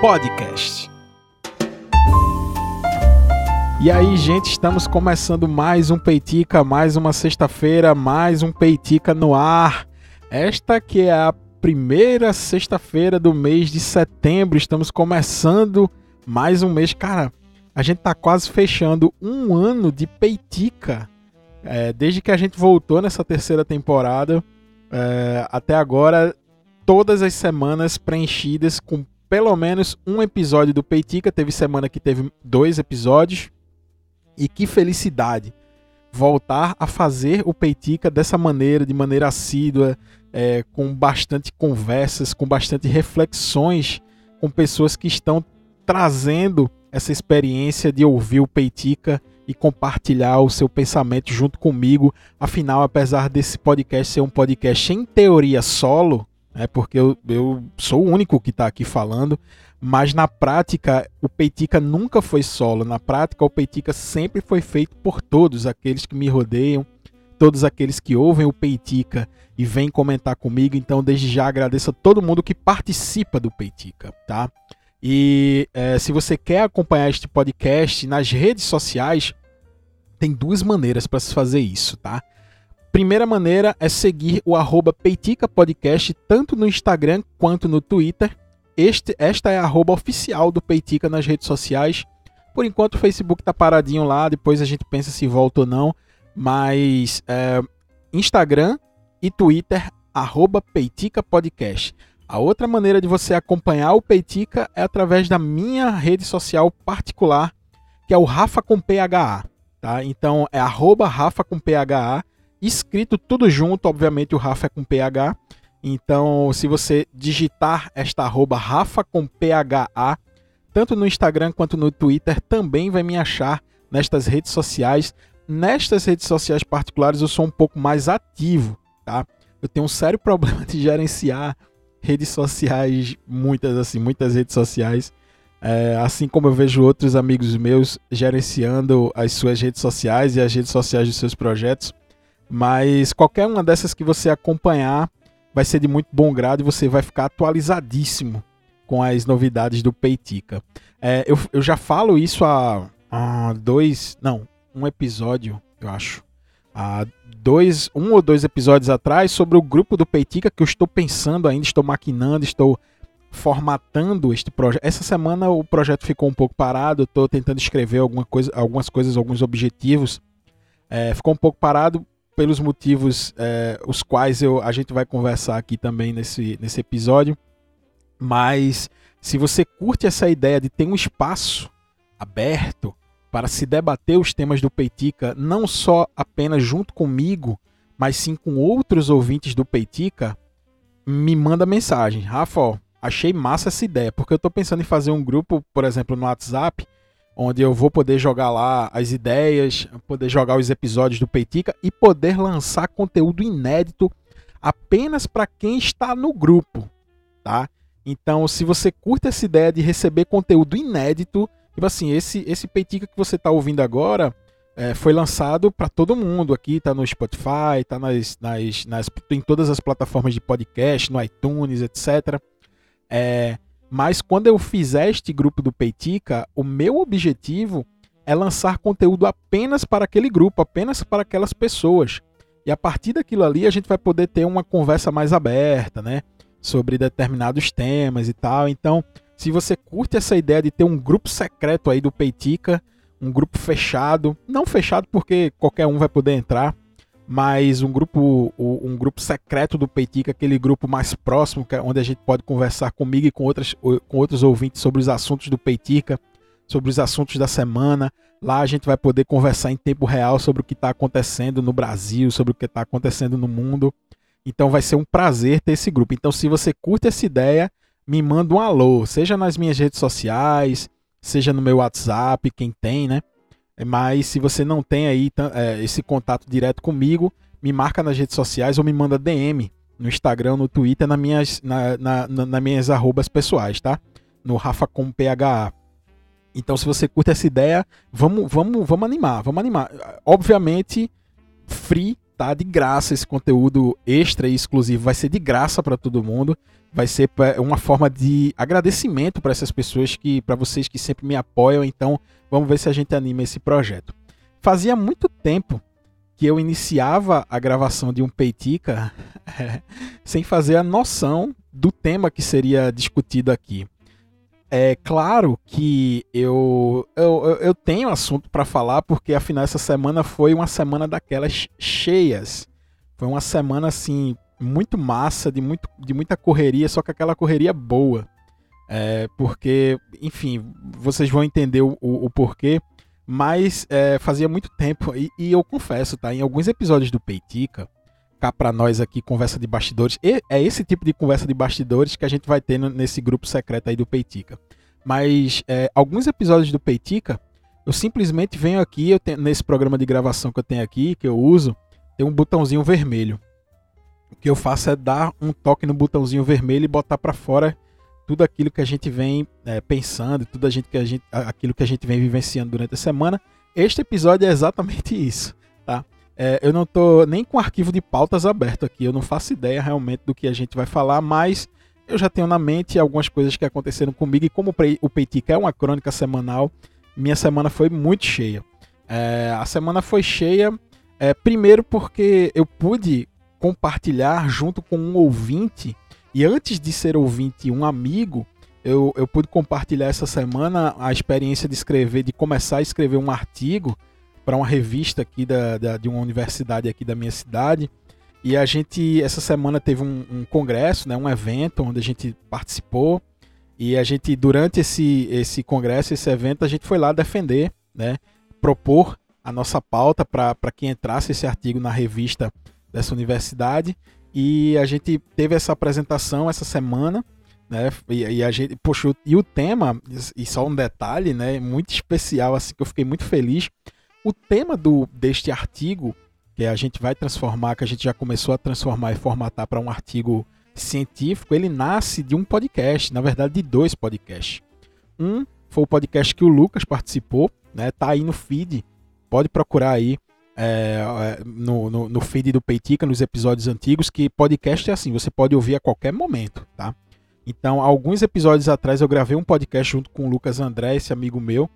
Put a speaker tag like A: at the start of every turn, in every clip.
A: Podcast. E aí, gente, estamos começando mais um Peitica, mais uma sexta-feira, mais um Peitica no ar. Esta que é a primeira sexta-feira do mês de setembro. Estamos começando mais um mês. Cara, a gente tá quase fechando um ano de Peitica. É, desde que a gente voltou nessa terceira temporada, é, até agora, todas as semanas preenchidas com pelo menos um episódio do Peitica. Teve semana que teve dois episódios. E que felicidade voltar a fazer o Peitica dessa maneira, de maneira assídua, é, com bastante conversas, com bastante reflexões com pessoas que estão trazendo essa experiência de ouvir o Peitica e compartilhar o seu pensamento junto comigo. Afinal, apesar desse podcast ser um podcast em teoria solo, é porque eu, eu sou o único que está aqui falando, mas na prática o Peitica nunca foi solo. Na prática, o Peitica sempre foi feito por todos aqueles que me rodeiam, todos aqueles que ouvem o Peitica e vêm comentar comigo. Então, desde já agradeço a todo mundo que participa do Peitica, tá? E é, se você quer acompanhar este podcast nas redes sociais, tem duas maneiras para se fazer isso, tá? Primeira maneira é seguir o arroba Peitica Podcast tanto no Instagram quanto no Twitter. Este, esta é a arroba oficial do Peitica nas redes sociais. Por enquanto o Facebook tá paradinho lá, depois a gente pensa se volta ou não. Mas é, Instagram e Twitter, arroba Peitica Podcast. A outra maneira de você acompanhar o Peitica é através da minha rede social particular, que é o Rafa com PHA. Tá? Então é arroba Rafa com PHA, escrito tudo junto, obviamente o Rafa é com PH. Então, se você digitar esta arroba Rafa com PHA, tanto no Instagram quanto no Twitter, também vai me achar nestas redes sociais. Nestas redes sociais particulares eu sou um pouco mais ativo, tá? Eu tenho um sério problema de gerenciar redes sociais, muitas assim, muitas redes sociais. É, assim como eu vejo outros amigos meus gerenciando as suas redes sociais e as redes sociais dos seus projetos. Mas qualquer uma dessas que você acompanhar vai ser de muito bom grado e você vai ficar atualizadíssimo com as novidades do Peitica. É, eu, eu já falo isso há, há dois. Não, um episódio, eu acho. Há dois, um ou dois episódios atrás sobre o grupo do Peitica que eu estou pensando ainda, estou maquinando, estou formatando este projeto. Essa semana o projeto ficou um pouco parado, estou tentando escrever alguma coisa, algumas coisas, alguns objetivos. É, ficou um pouco parado pelos motivos é, os quais eu, a gente vai conversar aqui também nesse, nesse episódio. Mas se você curte essa ideia de ter um espaço aberto para se debater os temas do Peitica, não só apenas junto comigo, mas sim com outros ouvintes do Peitica, me manda mensagem. Rafa, achei massa essa ideia, porque eu estou pensando em fazer um grupo, por exemplo, no WhatsApp, onde eu vou poder jogar lá as ideias, poder jogar os episódios do Peitica e poder lançar conteúdo inédito apenas para quem está no grupo, tá? Então, se você curte essa ideia de receber conteúdo inédito, tipo assim, esse esse Peitica que você está ouvindo agora é, foi lançado para todo mundo aqui, tá no Spotify, tá nas, nas, nas, em todas as plataformas de podcast, no iTunes, etc. É, mas quando eu fizer este grupo do Peitica, o meu objetivo é lançar conteúdo apenas para aquele grupo, apenas para aquelas pessoas. E a partir daquilo ali a gente vai poder ter uma conversa mais aberta, né? Sobre determinados temas e tal. Então, se você curte essa ideia de ter um grupo secreto aí do Peitica, um grupo fechado, não fechado porque qualquer um vai poder entrar, mas um grupo um grupo secreto do Peitica, aquele grupo mais próximo, é onde a gente pode conversar comigo e com, outras, com outros ouvintes sobre os assuntos do Peitica, sobre os assuntos da semana. Lá a gente vai poder conversar em tempo real sobre o que está acontecendo no Brasil, sobre o que está acontecendo no mundo. Então vai ser um prazer ter esse grupo. Então, se você curte essa ideia, me manda um alô, seja nas minhas redes sociais, seja no meu WhatsApp, quem tem, né? Mas se você não tem aí é, esse contato direto comigo, me marca nas redes sociais ou me manda DM no Instagram, no Twitter, nas minhas, na, na, na, nas minhas arrobas pessoais, tá? No Rafa com PHA. Então, se você curte essa ideia, vamos, vamos, vamos animar, vamos animar. Obviamente, free tá de graça esse conteúdo extra e exclusivo, vai ser de graça para todo mundo. Vai ser uma forma de agradecimento para essas pessoas que, para vocês que sempre me apoiam. Então, vamos ver se a gente anima esse projeto. Fazia muito tempo que eu iniciava a gravação de um Peitica sem fazer a noção do tema que seria discutido aqui. É claro que eu, eu, eu tenho assunto para falar, porque afinal essa semana foi uma semana daquelas cheias. Foi uma semana assim, muito massa, de, muito, de muita correria, só que aquela correria boa. É, porque, enfim, vocês vão entender o, o, porquê. Mas é, fazia muito tempo, e, e, eu confesso, tá? Em alguns episódios do Peitica, cá pra nós aqui, conversa de bastidores. E é esse tipo de conversa de bastidores que a gente vai ter nesse grupo secreto aí do Peitica. Mas é, alguns episódios do Peitica, eu simplesmente venho aqui, eu tenho, nesse programa de gravação que eu tenho aqui, que eu uso, tem um botãozinho vermelho. O que eu faço é dar um toque no botãozinho vermelho e botar para fora tudo aquilo que a gente vem é, pensando, tudo a gente, que a gente, aquilo que a gente vem vivenciando durante a semana. Este episódio é exatamente isso, tá? É, eu não estou nem com o arquivo de pautas aberto aqui, eu não faço ideia realmente do que a gente vai falar, mas eu já tenho na mente algumas coisas que aconteceram comigo e como o Peitica é uma crônica semanal, minha semana foi muito cheia. É, a semana foi cheia, é, primeiro porque eu pude compartilhar junto com um ouvinte, e antes de ser ouvinte, um amigo, eu, eu pude compartilhar essa semana a experiência de escrever, de começar a escrever um artigo para uma revista aqui da, da, de uma universidade aqui da minha cidade. E a gente, essa semana, teve um, um, congresso, né, um evento onde a gente participou. E a gente, durante esse, esse congresso, esse evento, a gente foi lá defender, né, propor a nossa pauta para que entrasse esse artigo na revista dessa universidade. E a gente teve essa apresentação essa semana, né? E, e a gente, poxa, e o tema, e só um detalhe, né, muito especial, assim, que eu fiquei muito feliz, o tema do, deste artigo, que a gente vai transformar, que a gente já começou a transformar e formatar para um artigo científico, ele nasce de um podcast, na verdade de dois podcasts. Um foi o podcast que o Lucas participou, né? Tá aí no feed, pode procurar aí é, é no, no, no, feed do Peitica, nos episódios antigos, que podcast é assim, você pode ouvir a qualquer momento, tá? Então, alguns episódios atrás eu gravei um podcast junto com o Lucas André, esse amigo meu,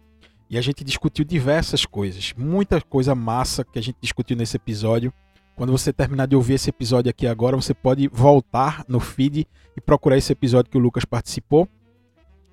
A: e a gente discutiu diversas coisas, muita coisa massa que a gente discutiu nesse episódio. Quando você terminar de ouvir esse episódio aqui agora, você pode voltar no feed e procurar esse episódio que o Lucas participou.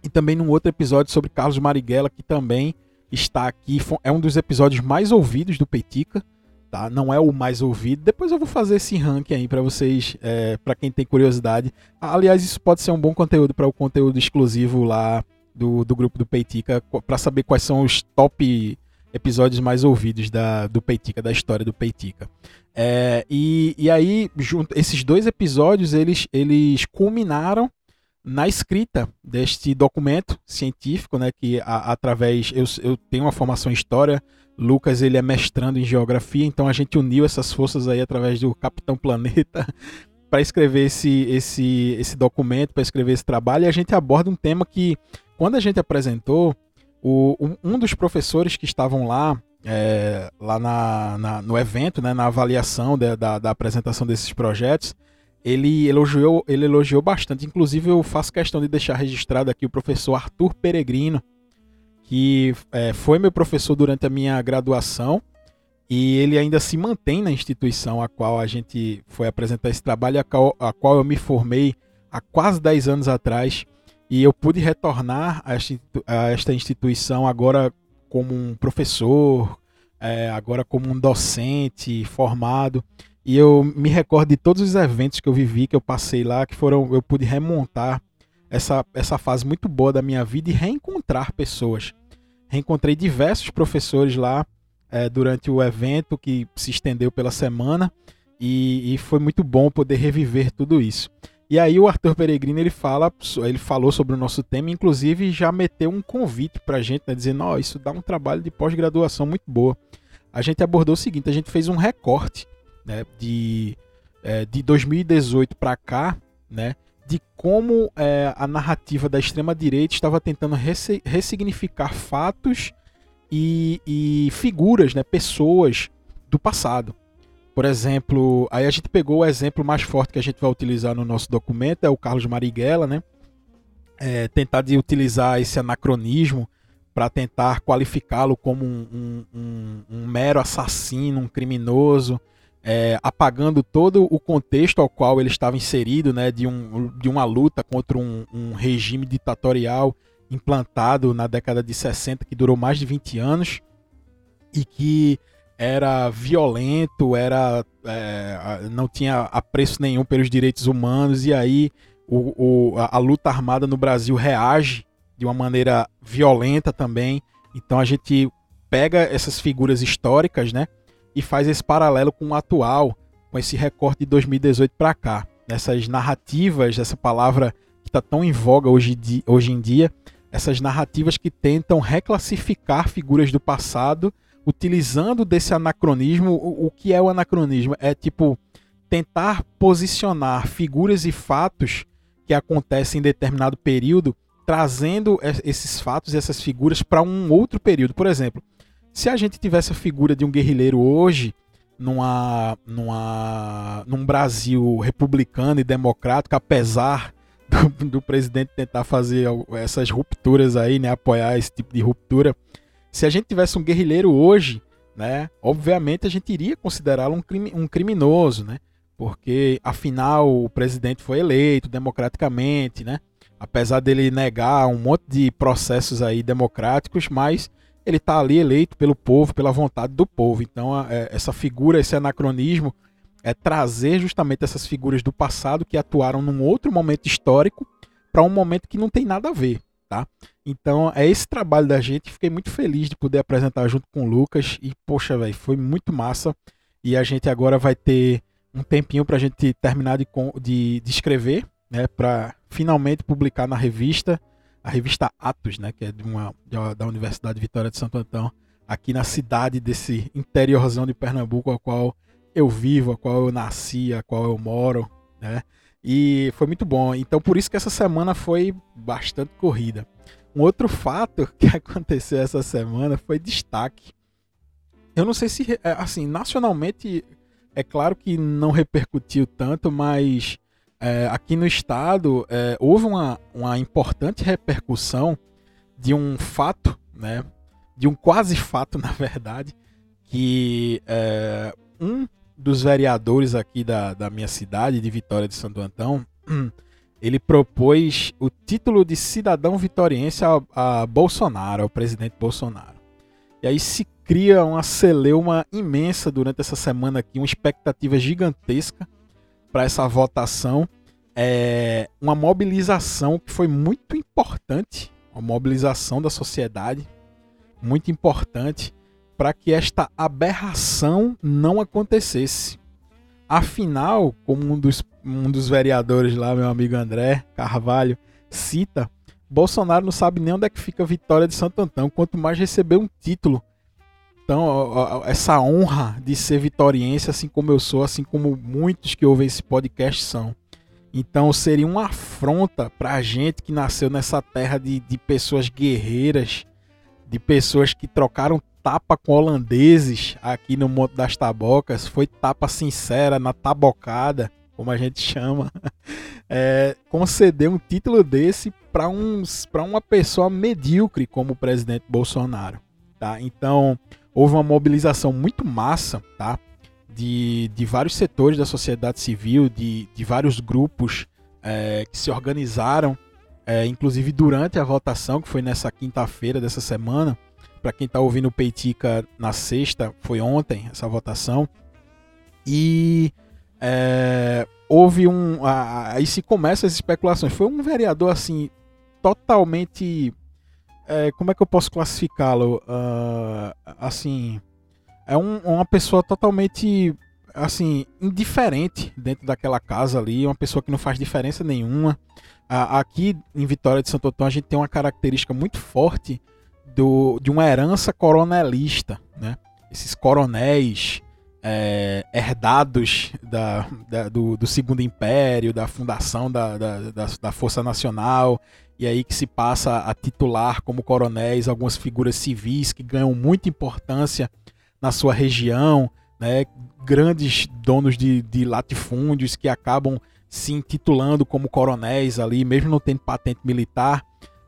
A: E também num outro episódio sobre Carlos Marighella, que também está aqui. É um dos episódios mais ouvidos do Peitica, tá? Não é o mais ouvido. Depois eu vou fazer esse ranking aí para vocês, é, para quem tem curiosidade. Aliás, isso pode ser um bom conteúdo para o conteúdo exclusivo lá do, do grupo do Peitica para saber quais são os top episódios mais ouvidos da, do Peitica, da história do Peitica. É, e, e aí, junto, esses dois episódios, eles, eles culminaram na escrita deste documento científico, né, que a, através, eu, eu tenho uma formação em História, Lucas ele é mestrando em Geografia, então a gente uniu essas forças aí através do Capitão Planeta para escrever esse, esse, esse documento, para escrever esse trabalho, e a gente aborda um tema que quando a gente apresentou, o, um dos professores que estavam lá, é, lá na, na, no evento, né, na avaliação de, da, da apresentação desses projetos, ele elogiou, ele elogiou bastante. Inclusive, eu faço questão de deixar registrado aqui o professor Arthur Peregrino, que é, foi meu professor durante a minha graduação e ele ainda se mantém na instituição a qual a gente foi apresentar esse trabalho, a qual, a qual eu me formei há quase 10 anos atrás. E eu pude retornar a esta instituição agora como um professor, é, agora como um docente formado. E eu me recordo de todos os eventos que eu vivi, que eu passei lá, que foram. Eu pude remontar essa, essa fase muito boa da minha vida e reencontrar pessoas. Reencontrei diversos professores lá é, durante o evento que se estendeu pela semana e, e foi muito bom poder reviver tudo isso. E aí o Arthur Peregrino ele fala, ele falou sobre o nosso tema, inclusive já meteu um convite pra gente, né, dizendo, ó, oh, isso dá um trabalho de pós-graduação muito boa. A gente abordou o seguinte, a gente fez um recorte, né, de, é, de 2018 para cá, né, de como é, a narrativa da extrema direita estava tentando ressignificar fatos e, e figuras, né, pessoas do passado. Por exemplo, aí a gente pegou o exemplo mais forte que a gente vai utilizar no nosso documento, é o Carlos Marighella, né? É, tentar de utilizar esse anacronismo para tentar qualificá-lo como um, um, um, um, mero assassino, um criminoso, é, apagando todo o contexto ao qual ele estava inserido, né, de, um, de uma luta contra um, um regime ditatorial implantado na década de 60 que durou mais de 20 anos e que era violento, era é, não tinha apreço nenhum pelos direitos humanos e aí o, o, a, a, luta armada no Brasil reage de uma maneira violenta também. Então a gente pega essas figuras históricas, né, e faz esse paralelo com o atual, com esse recorte de 2018 para cá. Essas narrativas, essa palavra que está tão em voga hoje, hoje em dia, essas narrativas que tentam reclassificar figuras do passado utilizando desse anacronismo. O, o que é o anacronismo? É tipo tentar posicionar figuras e fatos que acontecem em determinado período, trazendo esses fatos e essas figuras para um outro período. Por exemplo, se a gente tivesse a figura de um guerrilheiro hoje, numa, numa, num Brasil republicano e democrático, apesar do, do, presidente tentar fazer essas rupturas aí, né, apoiar esse tipo de ruptura, se a gente tivesse um guerrilheiro hoje, né, obviamente a gente iria considerá-lo um, crime, um criminoso, né? Porque afinal o presidente foi eleito democraticamente, né? Apesar dele negar um monte de processos aí democráticos, mas ele está ali eleito pelo povo, pela vontade do povo. Então, é, essa figura, esse anacronismo, é trazer justamente essas figuras do passado que atuaram num outro momento histórico para um momento que não tem nada a ver tá? Então é esse trabalho da gente. Fiquei muito feliz de poder apresentar junto com o Lucas e poxa, velho, foi muito massa. E a gente agora vai ter um tempinho para a gente terminar de, de, de escrever, né? Para finalmente publicar na revista, a revista Atos, né? Que é de uma da Universidade Vitória de Santo Antão, aqui na cidade desse interiorzão de Pernambuco, a qual eu vivo, a qual eu nasci, a qual eu moro, né? E foi muito bom. Então por isso que essa semana foi bastante corrida. Um outro fato que aconteceu essa semana foi destaque. Eu não sei se, é, assim, nacionalmente, é claro que não repercutiu tanto, mas é, aqui no estado é, houve uma, uma importante repercussão de um fato, né? De um quase fato, na verdade, que é, um dos vereadores aqui da, da minha cidade, de Vitória de Santo Antão, ele propôs o título de cidadão vitoriense a, a Bolsonaro, ao presidente Bolsonaro. E aí se cria uma celeuma imensa durante essa semana aqui, uma expectativa gigantesca para essa votação. É uma mobilização que foi muito importante, uma mobilização da sociedade, muito importante para que esta aberração não acontecesse. Afinal, como um dos, um dos vereadores lá, meu amigo André Carvalho, cita, Bolsonaro não sabe nem onde é que fica a vitória de Santo Antão, quanto mais receber um título. Então, essa honra de ser vitoriense, assim como eu sou, assim como muitos que ouvem esse podcast são. Então, seria uma afronta para a gente que nasceu nessa terra de, de pessoas guerreiras, de pessoas que trocaram tapa com holandeses aqui no Monte das Tabocas, foi tapa sincera na tabocada, como a gente chama, é, conceder um título desse para uma pessoa medíocre como o presidente Bolsonaro. Tá? Então, houve uma mobilização muito massa tá? de, de vários setores da sociedade civil, de, de vários grupos é, que se organizaram, é, inclusive durante a votação, que foi nessa quinta-feira dessa semana, para quem está ouvindo o Peitica na sexta, foi ontem essa votação. E é, houve um. Aí se começam as especulações. Foi um vereador assim, totalmente. É, como é que eu posso classificá-lo? Uh, assim. É um, uma pessoa totalmente assim, indiferente dentro daquela casa ali, uma pessoa que não faz diferença nenhuma. aqui em Vitória de Santo Antônio a gente tem uma característica muito forte do, de uma herança coronelista, né? Esses coronéis é, herdados da, da do, do, Segundo Império, da fundação da, da, Força Nacional, e aí que se passa a titular como coronéis algumas figuras civis que ganham muita importância na sua região, né, grandes donos de, de latifúndios que acabam se intitulando como coronéis ali, mesmo não tendo patente militar,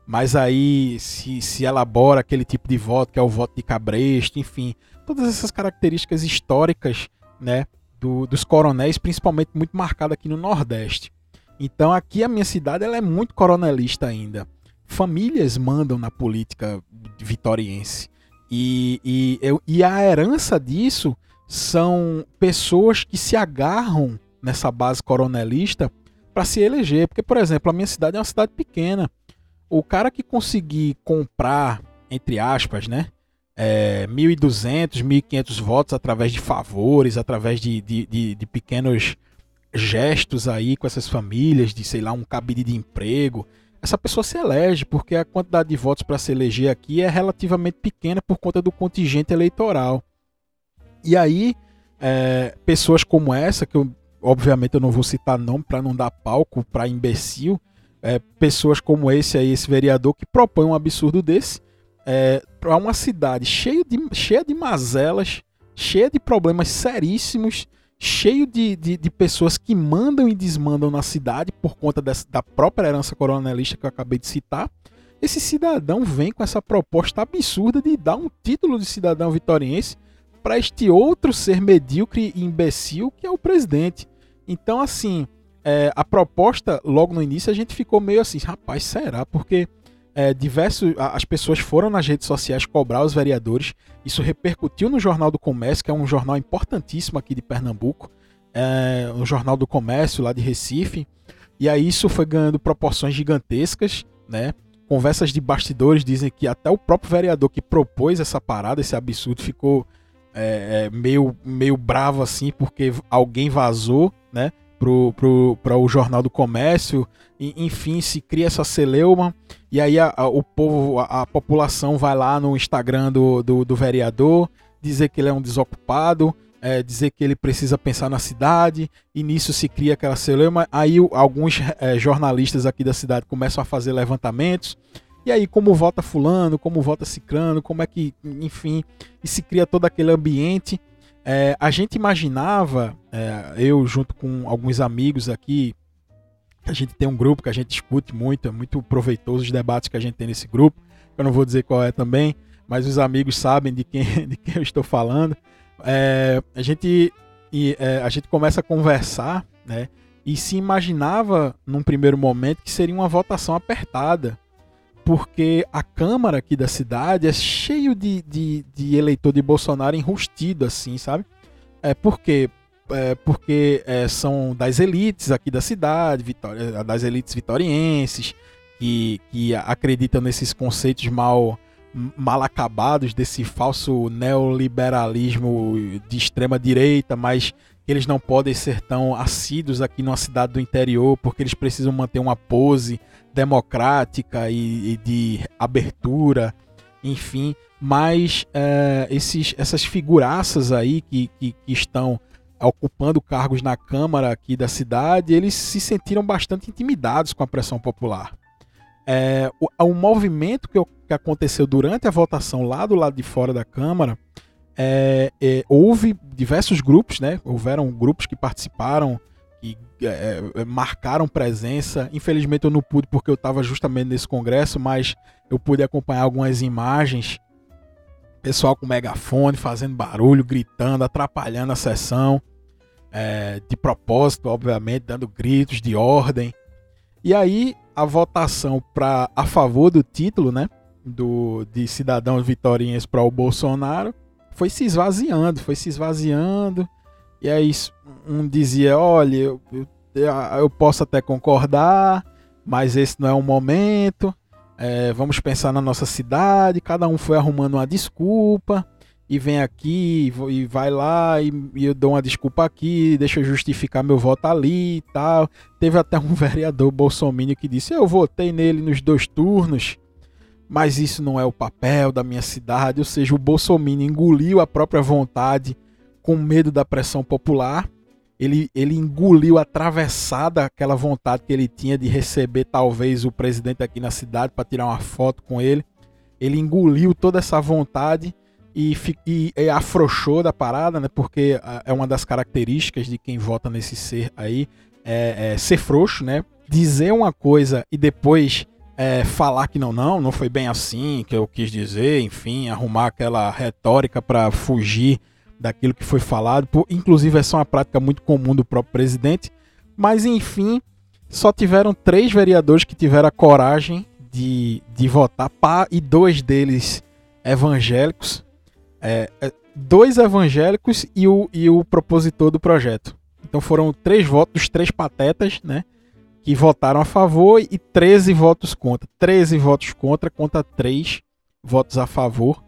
A: mas aí se, se elabora aquele tipo de voto, que é o voto de cabresto, enfim, todas essas características históricas né, do, dos coronéis, principalmente muito marcada aqui no Nordeste. Então aqui a minha cidade ela é muito coronelista ainda. Famílias mandam na política vitoriense. E, e, eu, e a herança disso são pessoas que se agarram nessa base coronelista para se eleger. Porque, por exemplo, a minha cidade é uma cidade pequena. O cara que conseguir comprar, entre aspas, né? É, 1.200, 1.500 votos através de favores, através de, de, de, de pequenos gestos aí com essas famílias, de sei lá, um cabide de emprego, essa pessoa se elege, porque a quantidade de votos para se eleger aqui é relativamente pequena por conta do contingente eleitoral. E aí, é, pessoas como essa, que eu, obviamente eu não vou citar nome para não dar palco para imbecil, é, pessoas como esse aí, esse vereador que propõe um absurdo desse é, para uma cidade cheia de, cheia de mazelas, cheia de problemas seríssimos, cheio de, de, de, pessoas que mandam e desmandam na cidade por conta dessa, da própria herança coronelista que eu acabei de citar. Esse cidadão vem com essa proposta absurda de dar um título de cidadão vitoriense para este outro ser medíocre e imbecil que é o presidente. Então, assim, é, a proposta, logo no início, a gente ficou meio assim, rapaz, será? Porque é, diversos, as pessoas foram nas redes sociais cobrar os vereadores. Isso repercutiu no Jornal do Comércio, que é um jornal importantíssimo aqui de Pernambuco, é, jornal do comércio lá de Recife. E aí isso foi ganhando proporções gigantescas, né? Conversas de bastidores dizem que até o próprio vereador que propôs essa parada, esse absurdo, ficou é, é meio, meio bravo assim, porque alguém vazou, né? Para o Jornal do Comércio, e, enfim, se cria essa celeuma, e aí a, a, o povo, a, a, população vai lá no Instagram do, do, do vereador, dizer que ele é um desocupado, é, dizer que ele precisa pensar na cidade, e nisso se cria aquela celeuma, aí alguns é, jornalistas aqui da cidade começam a fazer levantamentos, e aí como vota fulano, como vota cicrano, como é que, enfim, e se cria todo aquele ambiente, é, a gente imaginava, é, eu junto com alguns amigos aqui, a gente tem um grupo que a gente discute muito, é muito proveitoso os debates que a gente tem nesse grupo. Eu não vou dizer qual é também, mas os amigos sabem de quem, de quem eu estou falando. É, a, gente, e, é, a gente começa a conversar, né? E se imaginava num primeiro momento que seria uma votação apertada porque a Câmara aqui da cidade é cheio de, de, de eleitor de Bolsonaro enrustido, assim, sabe? É porque é, porque é, são das elites aqui da cidade, vitória, das elites vitorienses, que, que acreditam nesses conceitos mal, mal acabados, desse falso neoliberalismo de extrema direita, mas eles não podem ser tão assíduos aqui numa cidade do interior, porque eles precisam manter uma pose democrática e, e de abertura, enfim. Mas é, esses, essas figuraças aí que, que, que estão ocupando cargos na Câmara aqui da cidade, eles se sentiram bastante intimidados com a pressão popular. É, o, o, movimento que, que, aconteceu durante a votação lá do lado de fora da Câmara, é, é, houve diversos grupos, né? Houveram grupos que participaram que é, é, marcaram presença. Infelizmente eu não pude porque eu estava justamente nesse congresso, mas eu pude acompanhar algumas imagens. Pessoal com megafone, fazendo barulho, gritando, atrapalhando a sessão. É, de propósito, obviamente, dando gritos de ordem. E aí a votação para a favor do título, né, do de cidadãos vitorienses para o Bolsonaro, foi se esvaziando, foi se esvaziando. E aí um dizia, olha, eu, eu, eu posso até concordar, mas esse não é o momento. É, vamos pensar na nossa cidade. Cada um foi arrumando uma desculpa e vem aqui e vai lá e, e, eu dou uma desculpa aqui, deixa eu justificar meu voto ali e tal. Teve até um vereador bolsominion que disse: Eu votei nele nos dois turnos, mas isso não é o papel da minha cidade. Ou seja, o bolsominion engoliu a própria vontade com medo da pressão popular. Ele, ele engoliu atravessada aquela vontade que ele tinha de receber talvez o presidente aqui na cidade para tirar uma foto com ele. Ele engoliu toda essa vontade e, e, e, afrouxou da parada, né? Porque é uma das características de quem vota nesse ser aí é, é ser frouxo, né? Dizer uma coisa e depois é, falar que não, não, não foi bem assim que eu quis dizer, enfim, arrumar aquela retórica para fugir daquilo que foi falado. Por, inclusive, essa é uma prática muito comum do próprio presidente. Mas, enfim, só tiveram três vereadores que tiveram a coragem de, de votar, pá, e dois deles evangélicos. É, é, dois evangélicos e o, e o propositor do projeto. Então foram três votos três patetas, né? Que votaram a favor e 13 votos contra. 13 votos contra contra 3 votos a favor.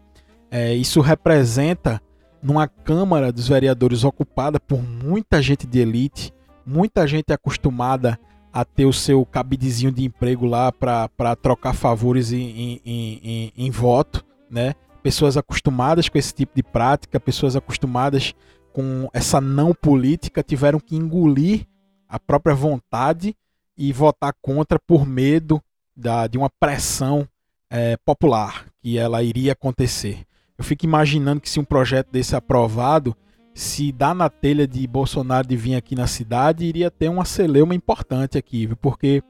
A: É, isso representa numa Câmara dos Vereadores ocupada por muita gente de elite, muita gente acostumada a ter o seu cabidezinho de emprego lá para trocar favores em, em, em, em voto, né? Pessoas acostumadas com esse tipo de prática, pessoas acostumadas com essa não política, tiveram que engolir a própria vontade e votar contra por medo da, de uma pressão é, popular que ela iria acontecer. Eu fico imaginando que se um projeto desse é aprovado, se dá na telha de Bolsonaro de vir aqui na cidade, iria ter uma celeuma importante aqui, viu? porque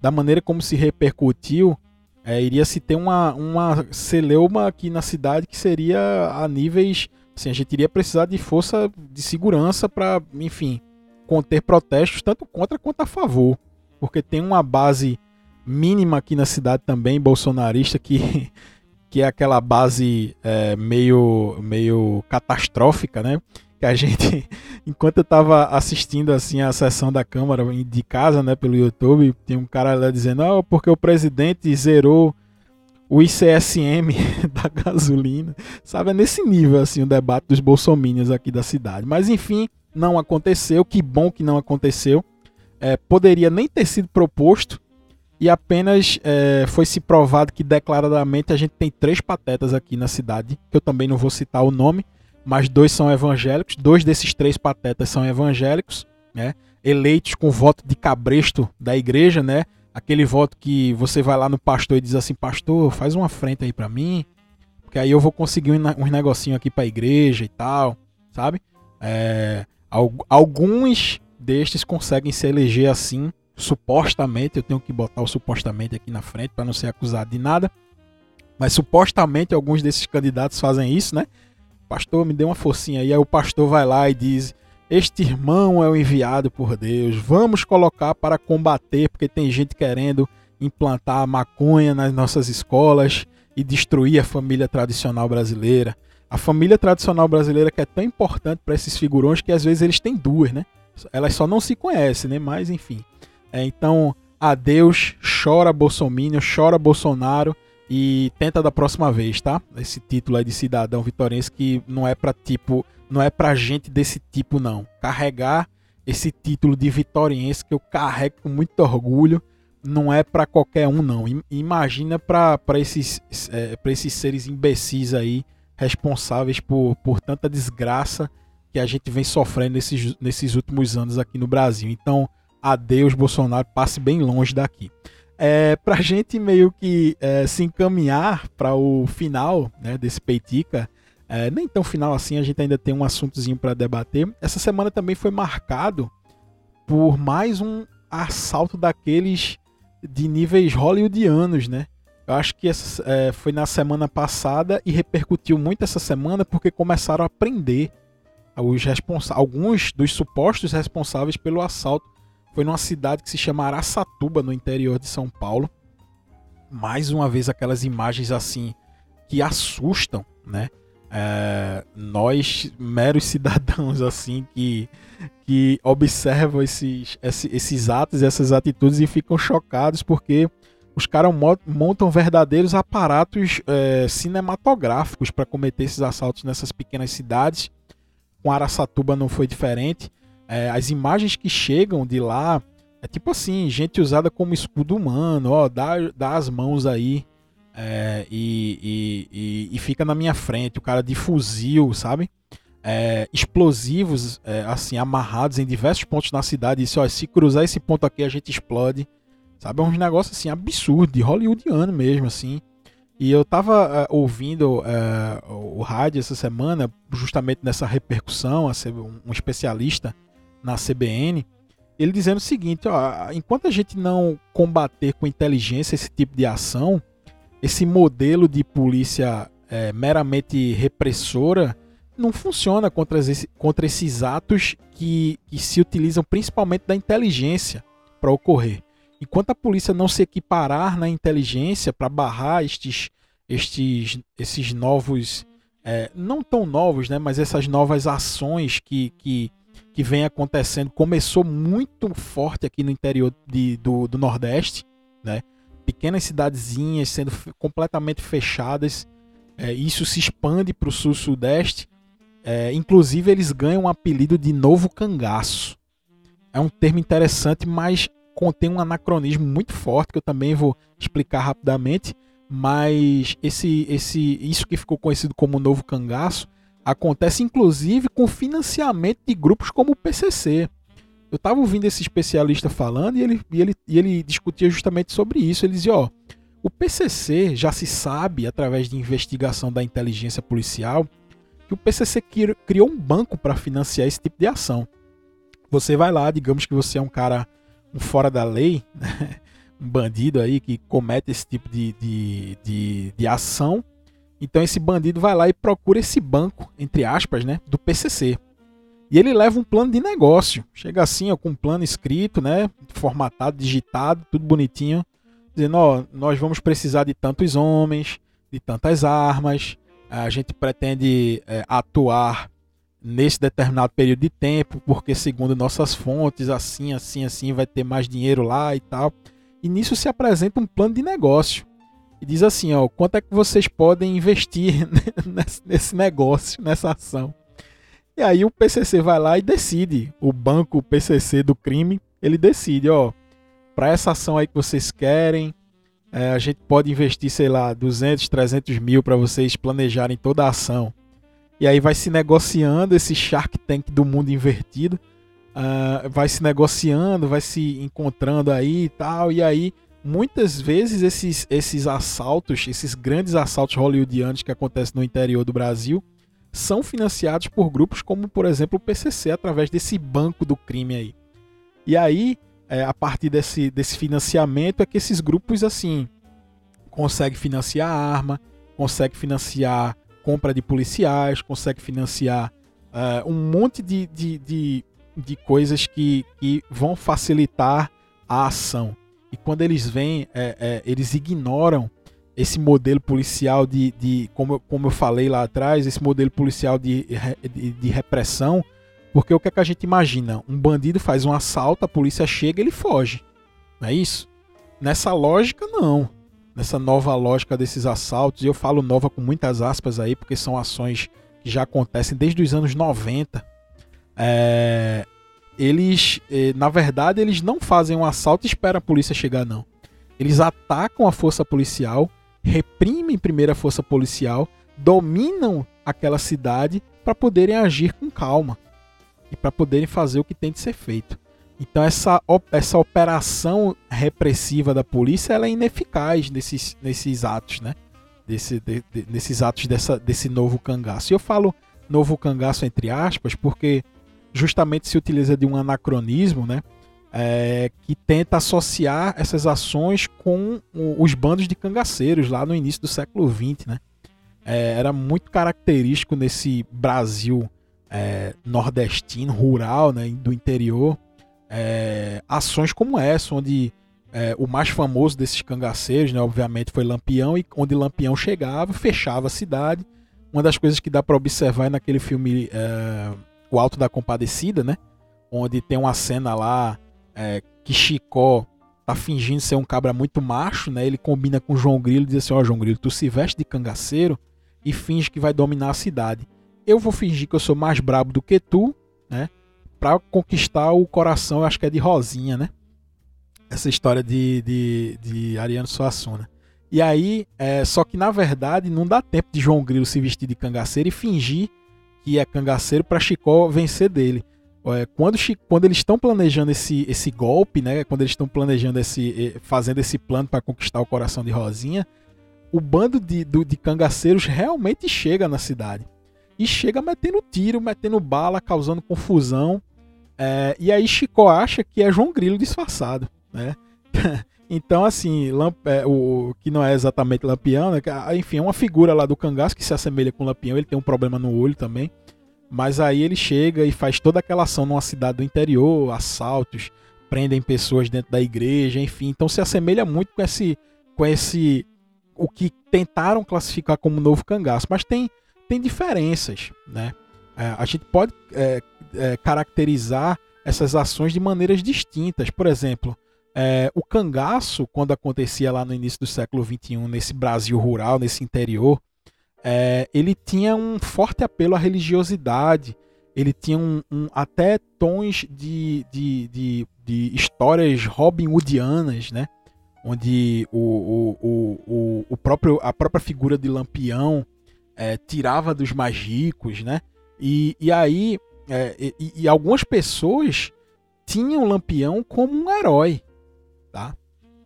A: da maneira como se repercutiu, é, iria se ter uma, uma celeuma aqui na cidade que seria a níveis. Assim, a gente iria precisar de força de segurança para, enfim, conter protestos tanto contra quanto a favor. Porque tem uma base mínima aqui na cidade também, bolsonarista, que, que é aquela base é, meio, meio catastrófica, né? Que a gente, enquanto eu tava assistindo assim a sessão da Câmara de casa, né, pelo YouTube, tem um cara lá dizendo, ah, porque o presidente zerou o ICSM da gasolina, sabe, é nesse nível assim o debate dos bolsominions aqui da cidade. Mas enfim, não aconteceu, que bom que não aconteceu. É, poderia nem ter sido proposto e apenas é, foi se provado que declaradamente a gente tem três patetas aqui na cidade, que eu também não vou citar o nome, mas dois são evangélicos, dois desses três patetas são evangélicos, né? Eleitos com voto de cabresto da igreja, né? Aquele voto que você vai lá no pastor e diz assim: "Pastor, faz uma frente aí para mim, porque aí eu vou conseguir uns negocinho aqui para a igreja e tal", sabe? É, alguns destes conseguem se eleger assim, supostamente, eu tenho que botar o supostamente aqui na frente para não ser acusado de nada. Mas supostamente alguns desses candidatos fazem isso, né? Pastor, me dê uma forcinha aí. Aí o pastor vai lá e diz: Este irmão é o enviado por Deus, vamos colocar para combater, porque tem gente querendo implantar maconha nas nossas escolas e destruir a família tradicional brasileira. A família tradicional brasileira que é tão importante para esses figurões que às vezes eles têm duas, né? Elas só não se conhecem, né? Mas enfim. É, então, adeus, chora Bolsonaro, chora Bolsonaro e tenta da próxima vez, tá? Esse título aí de cidadão vitoriense que não é para tipo, não é pra gente desse tipo não. Carregar esse título de vitoriense que eu carrego com muito orgulho, não é para qualquer um não. Imagina para esses é, para esses seres imbecis aí responsáveis por, por tanta desgraça que a gente vem sofrendo nesses, nesses últimos anos aqui no Brasil. Então, adeus Bolsonaro, passe bem longe daqui é, para a gente meio que é, se encaminhar para o final né, desse Peitica, é, nem tão final assim, a gente ainda tem um assuntozinho para debater. Essa semana também foi marcado por mais um assalto daqueles de níveis hollywoodianos, né? Eu acho que essa, é, foi na semana passada e repercutiu muito essa semana porque começaram a prender os alguns dos supostos responsáveis pelo assalto foi numa cidade que se chama Araçatuba, no interior de São Paulo. Mais uma vez aquelas imagens assim que assustam, né? É, nós, meros cidadãos assim que, que observam esses, esses, atos essas atitudes e ficam chocados porque os caras montam verdadeiros aparatos é, cinematográficos para cometer esses assaltos nessas pequenas cidades. Com Araçatuba não foi diferente. É, as imagens que chegam de lá é tipo assim, gente usada como escudo humano, ó, dá, dá as mãos aí é, e, e, e, e, fica na minha frente, o cara de fuzil, sabe? É, explosivos, é, assim, amarrados em diversos pontos na cidade, e disse, ó, se cruzar esse ponto aqui a gente explode, sabe? É um negócio assim absurdo, de hollywoodiano mesmo, assim. E eu estava uh, ouvindo uh, o rádio essa semana, justamente nessa repercussão, um especialista na CBN, ele dizendo o seguinte: ó, enquanto a gente não combater com inteligência esse tipo de ação, esse modelo de polícia é, meramente repressora não funciona contra, esse, contra esses atos que, que se utilizam principalmente da inteligência para ocorrer. Enquanto a polícia não se equiparar na inteligência para barrar estes, estes, esses novos, é, não tão novos, né, mas essas novas ações que, que, que vem acontecendo, começou muito forte aqui no interior de, do, do Nordeste, né? pequenas cidadezinhas sendo completamente fechadas, é, isso se expande para o sul-sudeste é, inclusive, eles ganham o um apelido de novo cangaço. É um termo interessante, mas contém um anacronismo muito forte que eu também vou explicar rapidamente. Mas esse, esse, isso que ficou conhecido como novo cangaço acontece inclusive com financiamento de grupos como o PCC. Eu estava ouvindo esse especialista falando e ele, e, ele, e ele discutia justamente sobre isso. Ele dizia: ó, o PCC já se sabe através de investigação da inteligência policial que o PCC criou um banco para financiar esse tipo de ação. Você vai lá, digamos que você é um cara um fora da lei, né? um bandido aí que comete esse tipo de, de, de, de, ação. Então esse bandido vai lá e procura esse banco, entre aspas, né, do PCC. E ele leva um plano de negócio. Chega assim, ó, com um plano escrito, né, formatado, digitado, tudo bonitinho, dizendo, ó, nós vamos precisar de tantos homens, de tantas armas, a gente pretende é, atuar nesse determinado período de tempo, porque segundo nossas fontes, assim, assim, assim, vai ter mais dinheiro lá e tal. E nisso se apresenta um plano de negócio. E diz assim, ó, quanto é que vocês podem investir nesse negócio, nessa ação? E aí o PCC vai lá e decide, o banco PCC do crime, ele decide, ó, para essa ação aí que vocês querem, é, a gente pode investir, sei lá, 200, 300 mil para vocês planejarem toda a ação. E aí vai se negociando esse Shark Tank do mundo invertido. Uh, vai se negociando, vai se encontrando aí e tal. E aí, muitas vezes, esses, esses assaltos, esses grandes assaltos hollywoodianos que acontecem no interior do Brasil, são financiados por grupos como, por exemplo, o PCC, através desse banco do crime aí. E aí, é, a partir desse, desse financiamento é que esses grupos assim conseguem financiar arma, conseguem financiar compra de policiais, conseguem financiar uh, um monte de, de, de, de coisas que, que vão facilitar a ação. E quando eles vêm, é, é, eles ignoram esse modelo policial de, de como, como eu falei lá atrás, esse modelo policial de, de, de repressão porque o que, é que a gente imagina? Um bandido faz um assalto, a polícia chega ele foge. Não é isso? Nessa lógica, não. Nessa nova lógica desses assaltos, e eu falo nova com muitas aspas aí, porque são ações que já acontecem desde os anos 90. É, eles, eh, na verdade, eles não fazem um assalto e esperam a polícia chegar, não. Eles atacam a força policial, reprimem primeiro a força policial, dominam aquela cidade para poderem agir com calma e para poderem fazer o que tem de ser feito. Então essa, essa operação repressiva da polícia ela é ineficaz nesses, nesses atos, né? Desse, de, de, nesses atos dessa, desse novo cangaço. E eu falo novo cangaço entre aspas porque justamente se utiliza de um anacronismo, né? É, que tenta associar essas ações com os bandos de cangaceiros lá no início do século XX, né? É, era muito característico nesse Brasil é, nordestino, rural, né, do interior, é, ações como essa, onde é, o mais famoso desses cangaceiros, né, obviamente, foi Lampião, e onde Lampião chegava, fechava a cidade. Uma das coisas que dá para observar naquele filme é, O Alto da Compadecida, né, onde tem uma cena lá é, que Chicó tá fingindo ser um cabra muito macho, né? Ele combina com João Grilo e diz assim: Ó, oh, João Grilo, tu se veste de cangaceiro e finge que vai dominar a cidade eu vou fingir que eu sou mais brabo do que tu, né? Pra conquistar o coração, eu acho que é de Rosinha, né? Essa história de, de, de Ariano Suassuna. E aí, é, só que na verdade não dá tempo de João Grilo se vestir de cangaceiro e fingir que é cangaceiro para Chicó vencer dele. É, quando, quando eles estão planejando esse, esse golpe, né? Quando eles estão planejando esse, fazendo esse plano para conquistar o coração de Rosinha, o bando de, do, de cangaceiros realmente chega na cidade. E chega metendo tiro, metendo bala, causando confusão. É, e aí Chico acha que é João Grilo disfarçado, né? então, assim, Lamp, é, o que não é exatamente Lampião, né? Enfim, é uma figura lá do cangaço que se assemelha com Lampião. Ele tem um problema no olho também. Mas aí ele chega e faz toda aquela ação numa cidade do interior, assaltos, prendem pessoas dentro da igreja, enfim. Então se assemelha muito com esse, com esse o que tentaram classificar como novo cangaço, mas tem, tem diferenças, né? É, a gente pode é, é, caracterizar essas ações de maneiras distintas. Por exemplo, é, o cangaço, quando acontecia lá no início do século XXI, nesse Brasil rural, nesse interior, é, ele tinha um forte apelo à religiosidade, ele tinha um, um até tons de, de, de, de, histórias Robin Hoodianas, né? onde o, o, o, o, próprio, a própria figura de Lampião é, tirava dos mais ricos, né? E, e aí, é, e, e, algumas pessoas tinham Lampião como um herói, tá?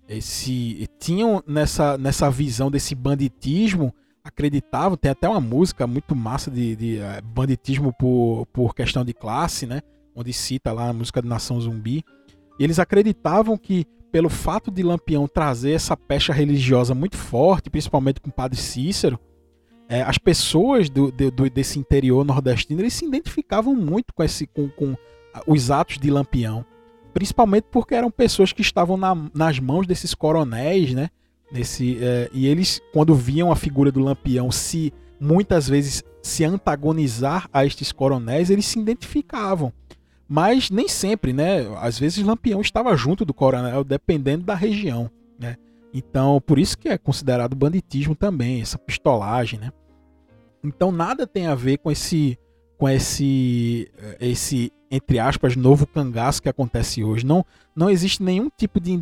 A: Esse, tinham nessa, nessa visão desse banditismo, acreditavam, tem até uma música muito massa de, de é, banditismo por, por questão de classe, né? Onde cita lá a música de Nação Zumbi. E eles acreditavam que pelo fato de Lampião trazer essa pecha religiosa muito forte, principalmente com o padre Cícero, é, as pessoas do, do, desse interior nordestino eles se identificavam muito com, esse, com, com os atos de Lampião. Principalmente porque eram pessoas que estavam na, nas mãos desses coronéis, né? Nesse, é, e eles, quando viam a figura do Lampião se muitas vezes se antagonizar a estes coronéis, eles se identificavam. Mas nem sempre, né? Às vezes Lampião estava junto do coronel, dependendo da região, né? Então, por isso que é considerado banditismo também, essa pistolagem, né? Então, nada tem a ver com esse com esse esse entre aspas novo cangaço que acontece hoje. Não não existe nenhum tipo de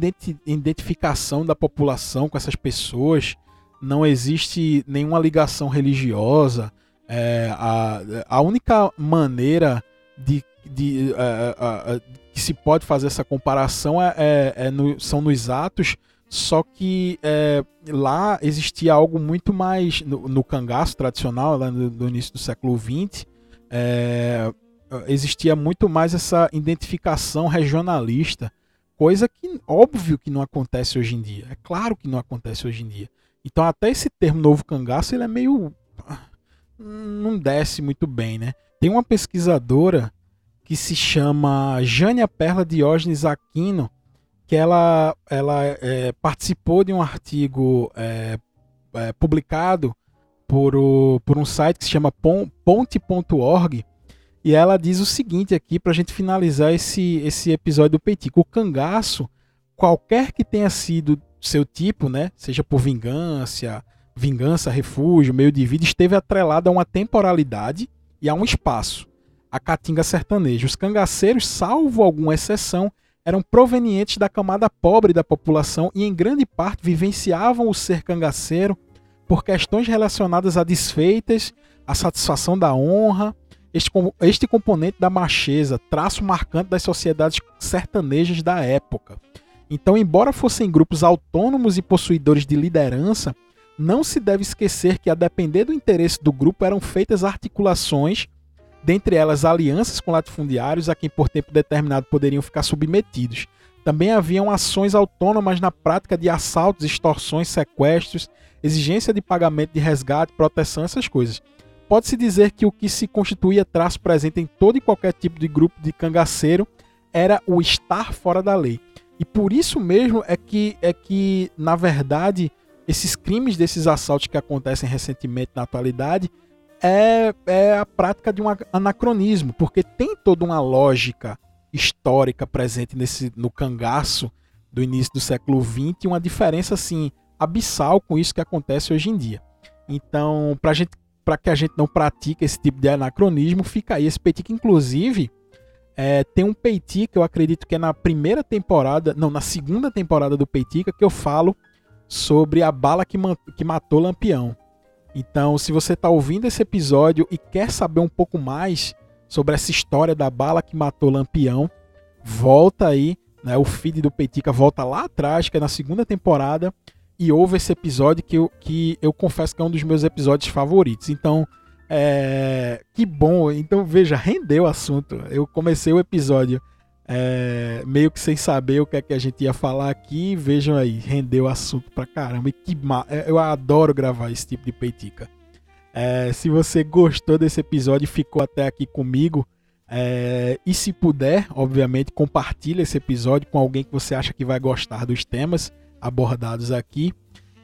A: identificação da população com essas pessoas. Não existe nenhuma ligação religiosa. É, a, a única maneira de de, uh, uh, que se pode fazer essa comparação é, é, é no, são nos atos, só que é, lá existia algo muito mais no, no cangaço tradicional, lá no, no, início do século XX, é, existia muito mais essa identificação regionalista, coisa que óbvio que não acontece hoje em dia. É claro que não acontece hoje em dia. Então até esse termo novo cangaço ele é meio não desce muito bem, né? Tem uma pesquisadora que se chama Jânia Perla Diógenes Aquino, que ela, ela é, participou de um artigo é, é, publicado por, o, por um site que se chama ponte.org, e ela diz o seguinte aqui para a gente finalizar esse, esse episódio do Peitico. O cangaço, qualquer que tenha sido seu tipo, né, seja por vingança, vingança, refúgio, meio de vida, esteve atrelado a uma temporalidade e a um espaço a caatinga sertaneja. Os cangaceiros, salvo alguma exceção, eram provenientes da camada pobre da população e, em grande parte, vivenciavam o ser cangaceiro por questões relacionadas a desfeitas, a satisfação da honra, este, este componente da macheza, traço marcante das sociedades sertanejas da época. Então, embora fossem grupos autônomos e possuidores de liderança, não se deve esquecer que, a depender do interesse do grupo, eram feitas articulações dentre elas alianças com latifundiários a quem por tempo determinado poderiam ficar submetidos. Também haviam ações autônomas na prática de assaltos, extorsões, sequestros, exigência de pagamento de resgate, proteção, essas coisas. Pode-se dizer que o que se constituía traço presente em todo e qualquer tipo de grupo de cangaceiro era o estar fora da lei. E por isso mesmo é que, é que na verdade, esses crimes desses assaltos que acontecem recentemente na atualidade é, é a prática de um anacronismo, porque tem toda uma lógica histórica presente nesse no cangaço do início do século XX uma diferença assim abissal com isso que acontece hoje em dia. Então, para que a gente não pratique esse tipo de anacronismo, fica aí esse peitique. Inclusive, é, tem um peitica, eu acredito que é na primeira temporada, não, na segunda temporada do peitica que eu falo sobre a bala que, que matou Lampião. Então, se você está ouvindo esse episódio e quer saber um pouco mais sobre essa história da bala que matou Lampião, volta aí, né? O feed do Petica volta lá atrás, que é na segunda temporada, e ouve esse episódio que eu, que eu confesso que é um dos meus episódios favoritos. Então, é, que bom. Então, veja, rendeu o assunto. Eu comecei o episódio é, meio que sem saber o que é que a gente ia falar aqui. Vejam aí, rendeu o assunto pra caramba. E que ma... É, eu adoro gravar esse tipo de peitica. É, se você gostou desse episódio e ficou até aqui comigo, é, e se puder, obviamente, compartilhe esse episódio com alguém que você acha que vai gostar dos temas abordados aqui.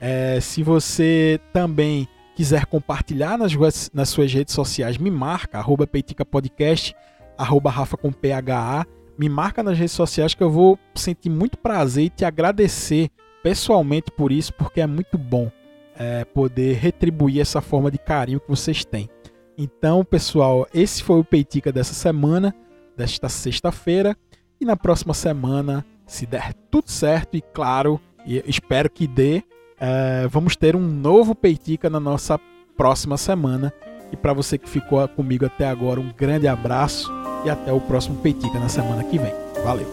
A: É, se você também quiser compartilhar nas, nas suas redes sociais, me marca, arroba Peitica Podcast, arroba Rafa com PHA. Me marca nas redes sociais que eu vou sentir muito prazer e te agradecer pessoalmente por isso, porque é muito bom é, poder retribuir essa forma de carinho que vocês têm. Então, pessoal, esse foi o Peitica dessa semana, desta sexta-feira. E na próxima semana, se der tudo certo e claro, e espero que dê, é, vamos ter um novo Peitica na nossa próxima semana. E para você que ficou comigo até agora, um grande abraço e até o próximo Peitica na semana que vem. Valeu!